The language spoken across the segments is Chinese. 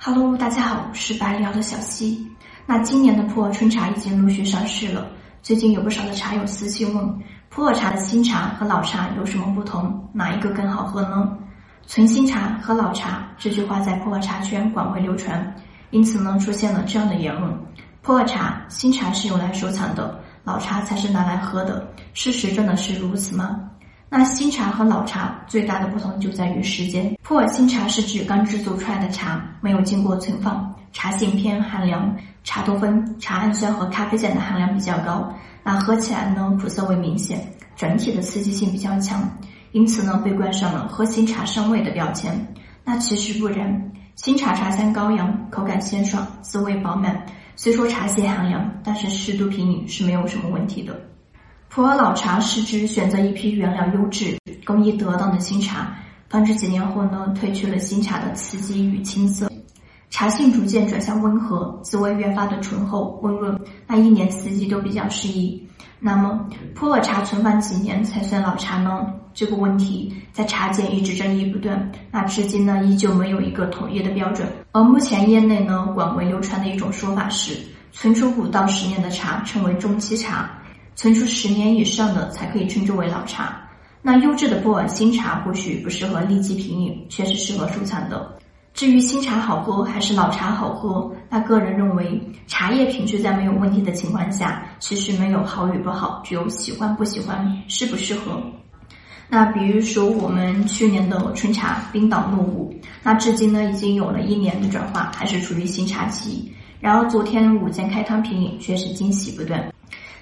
Hello，大家好，我是百聊的小溪。那今年的普洱春茶已经陆续上市了，最近有不少的茶友私信问，普洱茶的新茶和老茶有什么不同？哪一个更好喝呢？存新茶和老茶这句话在普洱茶圈广为流传，因此呢出现了这样的言论：普洱茶新茶是用来收藏的，老茶才是拿来喝的。事实真的是如此吗？那新茶和老茶最大的不同就在于时间。普洱新茶是指刚制作出来的茶，没有经过存放，茶性偏寒凉，茶多酚、茶氨酸和咖啡碱的含量比较高。那喝起来呢，苦涩味明显，整体的刺激性比较强，因此呢，被冠上了喝新茶生味的标签。那其实不然，新茶茶香高扬，口感鲜爽，滋味饱满。虽说茶性寒凉，但是适度品饮是没有什么问题的。普洱老茶是指选择一批原料优质、工艺得当的新茶，放置几年后呢，褪去了新茶的刺激与青涩，茶性逐渐转向温和，滋味越发的醇厚温润，那一年四季都比较适宜。那么普洱茶存放几年才算老茶呢？这个问题在茶界一直争议不断，那至今呢依旧没有一个统一的标准。而目前业内呢广为流传的一种说法是，存储五到十年的茶称为中期茶。存储十年以上的才可以称之为老茶。那优质的普洱新茶或许不适合立即品饮，却是适合收藏的。至于新茶好喝还是老茶好喝，那个人认为，茶叶品质在没有问题的情况下，其实没有好与不好，只有喜欢不喜欢，适不适合。那比如说我们去年的春茶冰岛怒舞，那至今呢已经有了一年的转化，还是处于新茶期。然而昨天午间开汤品饮却是惊喜不断。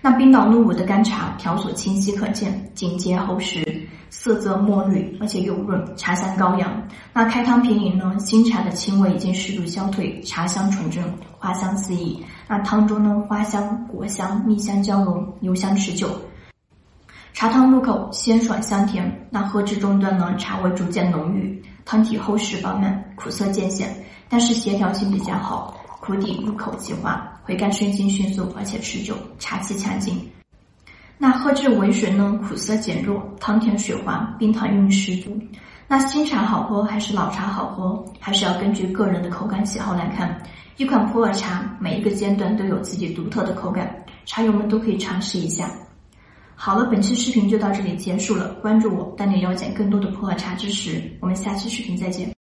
那冰岛怒舞的干茶条索清晰可见，紧结厚实，色泽墨绿，而且油润，茶香高扬。那开汤品饮呢，新茶的清味已经适度消退，茶香纯正，花香四溢。那汤中呢，花香、果香、蜜香交融，油香持久。茶汤入口鲜爽香甜，那喝至中段呢，茶味逐渐浓郁，汤体厚实饱满，苦涩渐显，但是协调性比较好。苦底入口即化，回甘生津迅速而且持久，茶气强劲。那喝至尾水呢？苦涩减弱，汤甜水滑，冰糖韵十足。那新茶好喝还是老茶好喝？还是要根据个人的口感喜好来看。一款普洱茶，每一个阶段都有自己独特的口感，茶友们都可以尝试一下。好了，本期视频就到这里结束了。关注我，带你了解更多的普洱茶知识。我们下期视频再见。